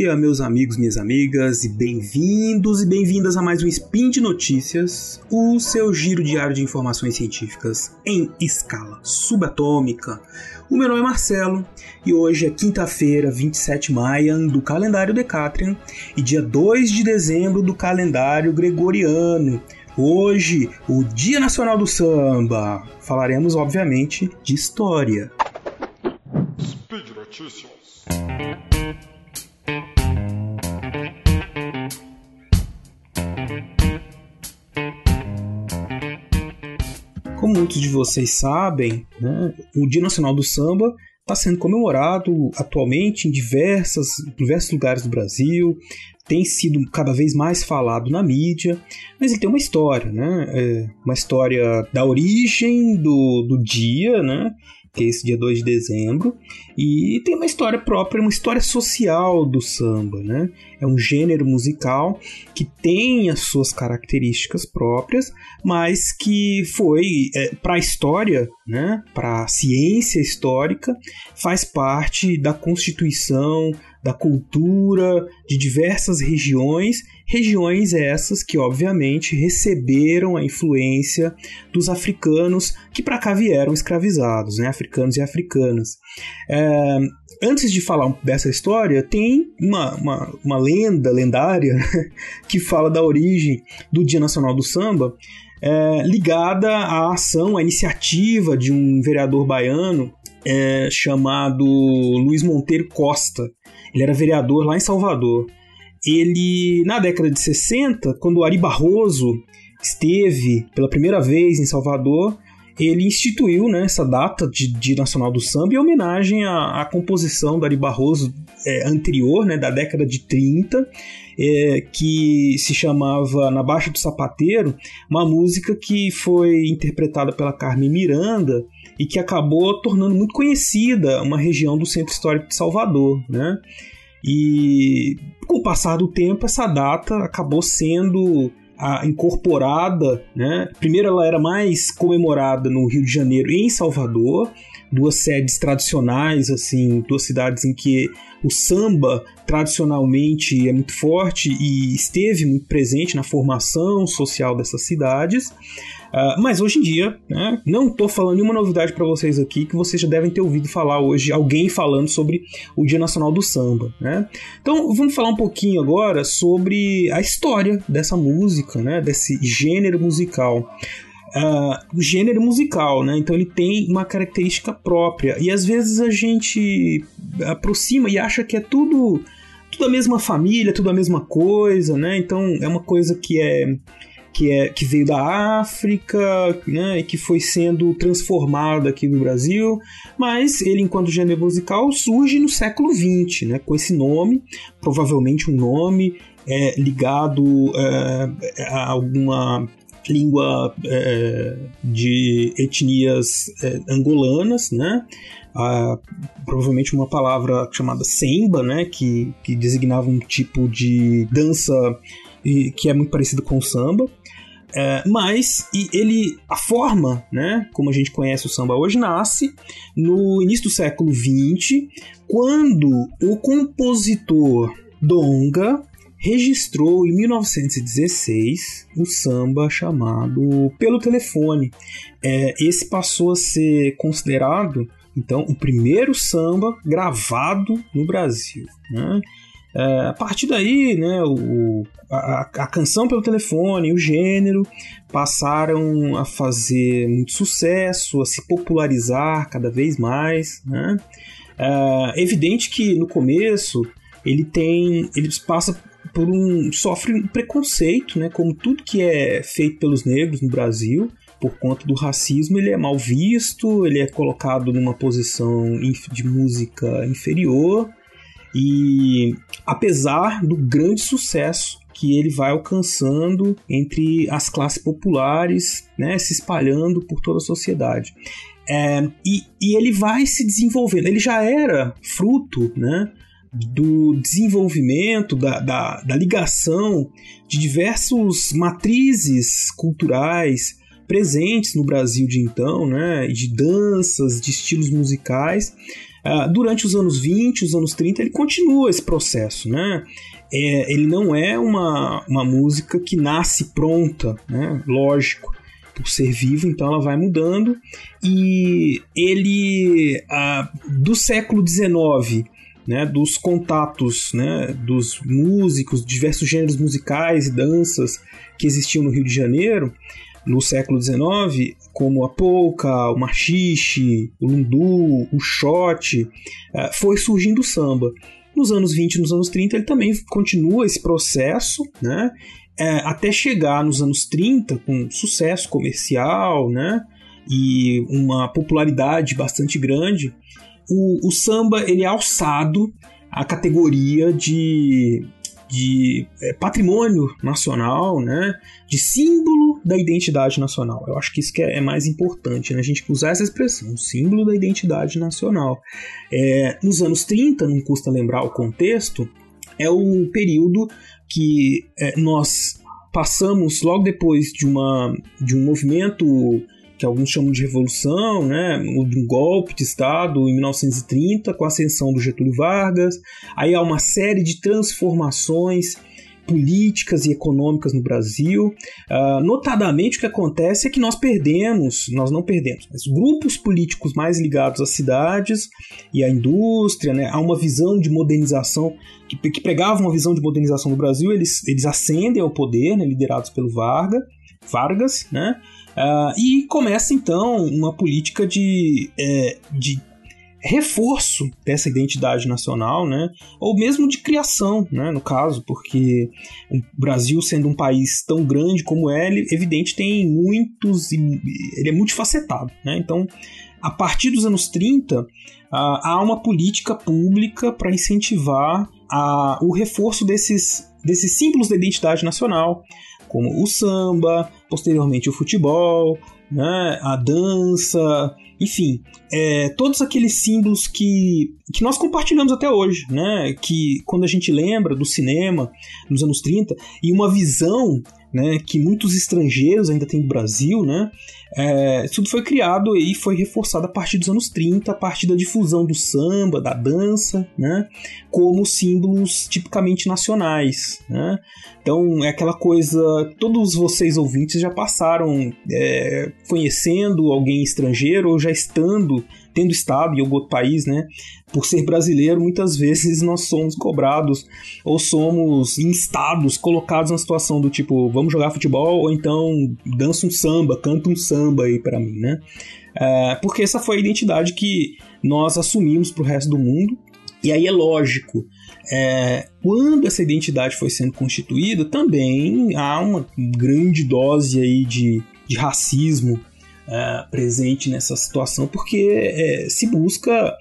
dia, meus amigos, minhas amigas, e bem-vindos e bem-vindas a mais um Spin de Notícias, o seu giro diário de informações científicas em escala subatômica. O meu nome é Marcelo e hoje é quinta-feira, 27 maio do calendário Decatrian e dia 2 de dezembro do calendário Gregoriano. Hoje, o Dia Nacional do Samba. Falaremos, obviamente, de história. Speed Notícias. Como muitos de vocês sabem, né, o Dia Nacional do Samba está sendo comemorado atualmente em diversas, diversos lugares do Brasil, tem sido cada vez mais falado na mídia, mas ele tem uma história, né? É uma história da origem do, do dia, né? Que é esse dia 2 de dezembro, e tem uma história própria, uma história social do samba, né? É um gênero musical que tem as suas características próprias, mas que foi é, para a história, né? Para a ciência histórica, faz parte da constituição da cultura de diversas regiões, regiões essas que obviamente receberam a influência dos africanos que para cá vieram escravizados, né? africanos e africanas. É, antes de falar dessa história, tem uma, uma, uma lenda lendária que fala da origem do Dia Nacional do Samba, é, ligada à ação, à iniciativa de um vereador baiano é, chamado Luiz Monteiro Costa. Ele era vereador lá em Salvador. Ele, na década de 60, quando o Ari Barroso esteve pela primeira vez em Salvador, ele instituiu né, essa data de Nacional do Samba em homenagem à, à composição do Ari Barroso é, anterior, né, da década de 30, é, que se chamava Na Baixa do Sapateiro, uma música que foi interpretada pela Carmen Miranda e que acabou tornando muito conhecida uma região do centro histórico de Salvador, né? E com o passar do tempo, essa data acabou sendo a, incorporada, né? Primeiro ela era mais comemorada no Rio de Janeiro e em Salvador, duas sedes tradicionais, assim, duas cidades em que o samba tradicionalmente é muito forte e esteve muito presente na formação social dessas cidades. Uh, mas hoje em dia, né, não estou falando nenhuma novidade para vocês aqui que vocês já devem ter ouvido falar hoje, alguém falando sobre o Dia Nacional do Samba. Né? Então vamos falar um pouquinho agora sobre a história dessa música, né, desse gênero musical. Uh, o gênero musical, né? Então ele tem uma característica própria. E às vezes a gente aproxima e acha que é tudo tudo a mesma família, tudo a mesma coisa, né? Então é uma coisa que é que, é, que veio da África né, e que foi sendo transformado aqui no Brasil, mas ele, enquanto gênero musical, surge no século XX, né, com esse nome, provavelmente um nome é, ligado é, a alguma língua é, de etnias é, angolanas, né? Provavelmente uma palavra chamada semba, né? Que, que designava um tipo de dança que é muito parecido com o samba. É, mas e ele, a forma, né, como a gente conhece o samba hoje, nasce no início do século XX, quando o compositor Donga registrou em 1916 o samba chamado Pelo Telefone. É, esse passou a ser considerado então o primeiro samba gravado no Brasil. Né? É, a partir daí, né, o, a, a, canção pelo telefone, o gênero passaram a fazer muito sucesso, a se popularizar cada vez mais. Né? É evidente que no começo ele tem, ele passa por um sofre um preconceito, né, como tudo que é feito pelos negros no Brasil por conta do racismo, ele é mal visto, ele é colocado numa posição de música inferior. E apesar do grande sucesso que ele vai alcançando entre as classes populares, né, se espalhando por toda a sociedade. É, e, e, ele vai se desenvolvendo. Ele já era fruto né, do desenvolvimento, da, da, da ligação de diversos matrizes culturais presentes no Brasil de então, né, de danças, de estilos musicais, durante os anos 20, os anos 30, ele continua esse processo, né? É, ele não é uma, uma música que nasce pronta, né? Lógico, por ser vivo, então ela vai mudando. E ele, uh, do século XIX, né, dos contatos né, dos músicos, diversos gêneros musicais e danças que existiam no Rio de Janeiro no século XIX, como a polka, o machixe, o lundu, o shot, eh, foi surgindo o samba. Nos anos 20 e nos anos 30 ele também continua esse processo, né? É, até chegar nos anos 30 com sucesso comercial, né? E uma popularidade bastante grande. O, o samba ele é alçado à categoria de de é, patrimônio nacional, né, de símbolo da identidade nacional. Eu acho que isso que é, mais importante, né, a gente usar essa expressão, símbolo da identidade nacional. É, nos anos 30, não custa lembrar o contexto, é o período que é, nós passamos logo depois de, uma, de um movimento que alguns chamam de revolução, né, de um golpe de Estado em 1930, com a ascensão do Getúlio Vargas. Aí há uma série de transformações políticas e econômicas no Brasil. Uh, notadamente, o que acontece é que nós perdemos, nós não perdemos, mas grupos políticos mais ligados às cidades e à indústria, né, há uma visão de modernização, que, que pregavam uma visão de modernização do Brasil, eles, eles ascendem ao poder, né, liderados pelo Vargas, Vargas, né? Uh, e começa então uma política de, é, de reforço dessa identidade nacional, né? Ou mesmo de criação, né? No caso, porque o Brasil sendo um país tão grande como é, ele, evidente, tem muitos, ele é multifacetado, né? Então, a partir dos anos 30, uh, há uma política pública para incentivar a, o reforço desses, desses símbolos da identidade nacional, como o samba, posteriormente o futebol, né, a dança, enfim, é, todos aqueles símbolos que, que nós compartilhamos até hoje, né, que quando a gente lembra do cinema nos anos 30 e uma visão né, que muitos estrangeiros ainda têm no Brasil, né, é, tudo foi criado e foi reforçado a partir dos anos 30, a partir da difusão do samba, da dança, né, como símbolos tipicamente nacionais. Né? Então é aquela coisa, todos vocês ouvintes já passaram é, conhecendo alguém estrangeiro ou já estando tendo estado em algum outro país, né? Por ser brasileiro, muitas vezes nós somos cobrados ou somos instados, colocados na situação do tipo, vamos jogar futebol ou então dança um samba, canta um samba aí para mim, né? É, porque essa foi a identidade que nós assumimos para o resto do mundo. E aí é lógico, é, quando essa identidade foi sendo constituída, também há uma grande dose aí de, de racismo uh, presente nessa situação, porque é, se busca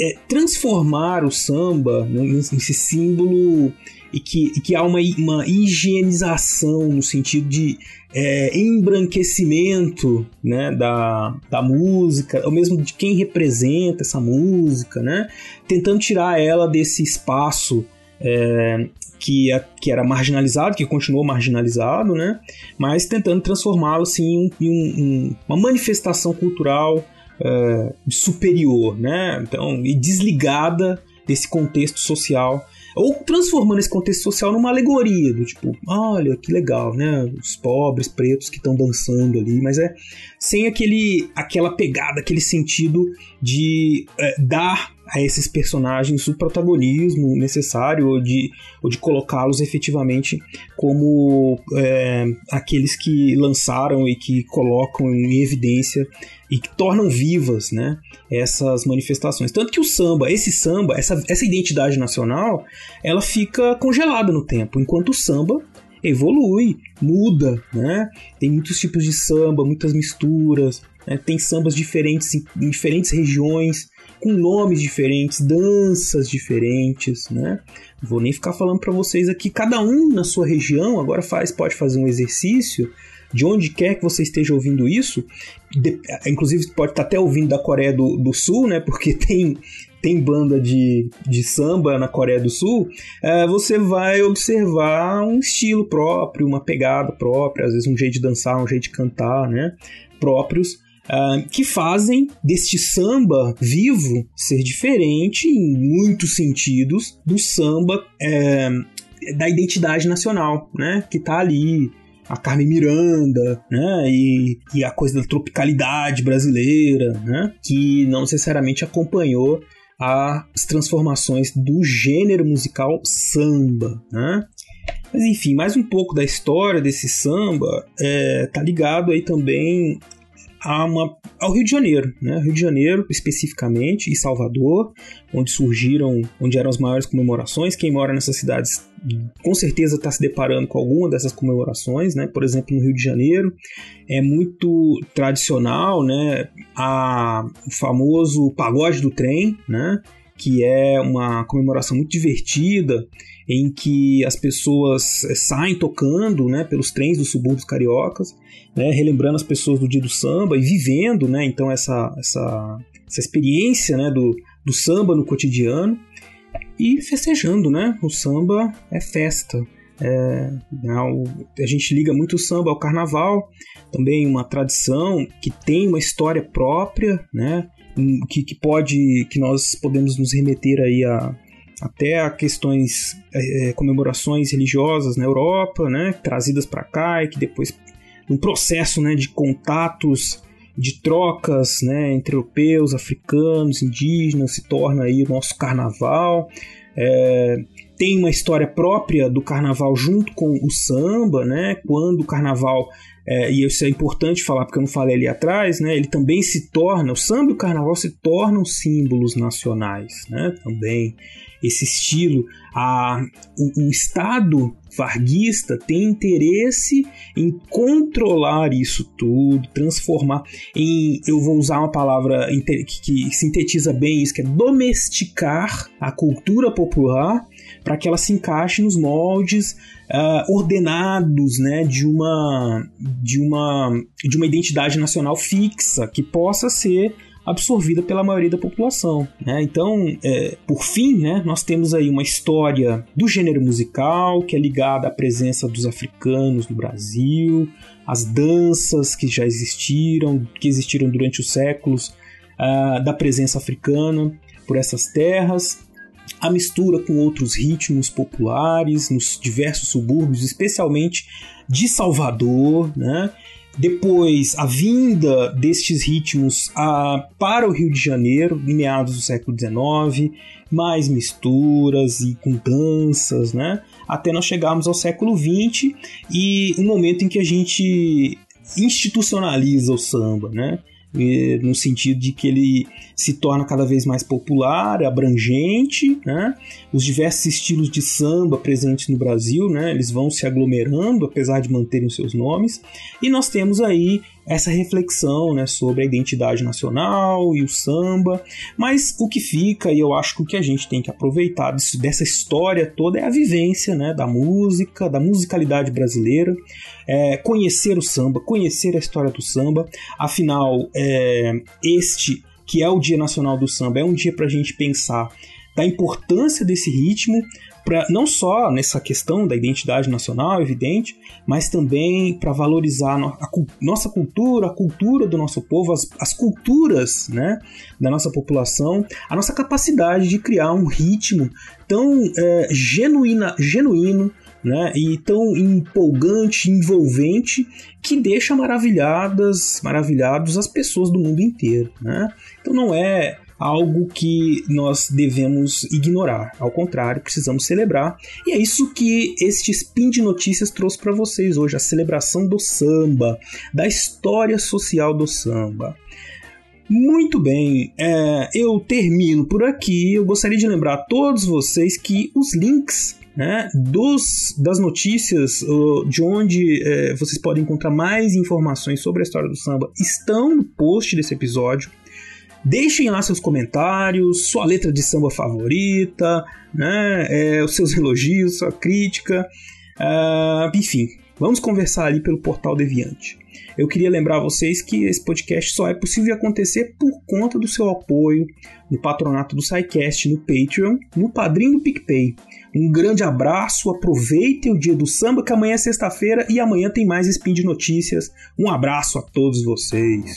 é, transformar o samba né, nesse símbolo e que, e que há uma, uma higienização no sentido de é, embranquecimento né, da, da música, ou mesmo de quem representa essa música, né, tentando tirar ela desse espaço é, que, é, que era marginalizado, que continuou marginalizado, né? mas tentando transformá-lo assim, em um, uma manifestação cultural uh, superior, né? então, e desligada desse contexto social ou transformando esse contexto social numa alegoria, do tipo, olha que legal, né? Os pobres, pretos que estão dançando ali, mas é sem aquele, aquela pegada, aquele sentido de é, dar a esses personagens o protagonismo necessário ou de, ou de colocá-los efetivamente como é, aqueles que lançaram e que colocam em evidência e que tornam vivas né, essas manifestações. Tanto que o samba, esse samba, essa, essa identidade nacional, ela fica congelada no tempo, enquanto o samba evolui, muda, né? Tem muitos tipos de samba, muitas misturas, né? tem sambas diferentes em, em diferentes regiões, com nomes diferentes, danças diferentes, né? Vou nem ficar falando para vocês aqui, cada um na sua região agora faz, pode fazer um exercício de onde quer que você esteja ouvindo isso, de, inclusive pode estar até ouvindo da Coreia do, do Sul, né? Porque tem, tem banda de, de samba na Coreia do Sul, é, você vai observar um estilo próprio, uma pegada própria, às vezes um jeito de dançar, um jeito de cantar, né? Próprios uh, que fazem deste samba vivo ser diferente em muitos sentidos do samba é, da identidade nacional, né? Que tá ali a Carmen Miranda, né? E, e a coisa da tropicalidade brasileira, né? Que não necessariamente acompanhou as transformações do gênero musical samba, né? Mas enfim, mais um pouco da história desse samba é, tá ligado aí também uma, ao Rio de Janeiro, né? Rio de Janeiro especificamente e Salvador, onde surgiram, onde eram as maiores comemorações. Quem mora nessas cidades com certeza está se deparando com alguma dessas comemorações, né? Por exemplo, no Rio de Janeiro é muito tradicional, né? A, o famoso pagode do trem, né? Que é uma comemoração muito divertida em que as pessoas eh, saem tocando né, pelos trens dos subúrbios cariocas, né, relembrando as pessoas do dia do samba e vivendo né, então essa, essa, essa experiência né, do, do samba no cotidiano e festejando. Né? O samba é festa. É, né, a gente liga muito o samba ao carnaval, também uma tradição que tem uma história própria, né? Que, que pode que nós podemos nos remeter aí a, até a questões, é, é, comemorações religiosas na Europa, né, trazidas para cá e que depois, um processo né, de contatos, de trocas né, entre europeus, africanos, indígenas, se torna aí o nosso carnaval. É, tem uma história própria do carnaval junto com o samba, né? Quando o carnaval é, e isso é importante falar porque eu não falei ali atrás, né? Ele também se torna, o samba e o carnaval se tornam símbolos nacionais, né? Também esse estilo, a, o, o Estado varguista tem interesse em controlar isso tudo, transformar em, eu vou usar uma palavra que, sintetiza bem isso, que é domesticar a cultura popular para que ela se encaixe nos moldes uh, ordenados, né, de uma de uma de uma identidade nacional fixa que possa ser absorvida pela maioria da população. Né? Então, é, por fim, né, nós temos aí uma história do gênero musical que é ligada à presença dos africanos no Brasil, as danças que já existiram, que existiram durante os séculos uh, da presença africana por essas terras, a mistura com outros ritmos populares nos diversos subúrbios, especialmente de Salvador, né? Depois, a vinda destes ritmos a, para o Rio de Janeiro, em meados do século XIX, mais misturas e com danças, né? Até nós chegarmos ao século XX e um momento em que a gente institucionaliza o samba, né? No sentido de que ele se torna cada vez mais popular, abrangente, né? Os diversos estilos de samba presentes no Brasil, né? Eles vão se aglomerando, apesar de manterem os seus nomes, e nós temos aí essa reflexão né, sobre a identidade nacional e o samba, mas o que fica, e eu acho que o que a gente tem que aproveitar disso, dessa história toda é a vivência né, da música, da musicalidade brasileira, é, conhecer o samba, conhecer a história do samba, afinal, é, este que é o Dia Nacional do Samba, é um dia para a gente pensar da importância desse ritmo, pra, não só nessa questão da identidade nacional, evidente, mas também para valorizar a, a, nossa cultura, a cultura do nosso povo, as, as culturas né, da nossa população, a nossa capacidade de criar um ritmo tão é, genuína, genuíno, né, e tão empolgante, envolvente, que deixa maravilhadas, maravilhados as pessoas do mundo inteiro, né? Então não é algo que nós devemos ignorar. Ao contrário, precisamos celebrar. E é isso que este Spin de Notícias trouxe para vocês hoje: a celebração do samba, da história social do samba. Muito bem, é, eu termino por aqui. Eu gostaria de lembrar a todos vocês que os links né, dos, das notícias de onde é, vocês podem encontrar mais informações sobre a história do samba estão no post desse episódio. Deixem lá seus comentários, sua letra de samba favorita, né, é, os seus elogios, sua crítica, uh, enfim, vamos conversar ali pelo portal Deviante. Eu queria lembrar vocês que esse podcast só é possível acontecer por conta do seu apoio no patronato do SciCast, no Patreon, no padrinho do PicPay. Um grande abraço, aproveitem o dia do samba, que amanhã é sexta-feira e amanhã tem mais Spin de Notícias. Um abraço a todos vocês.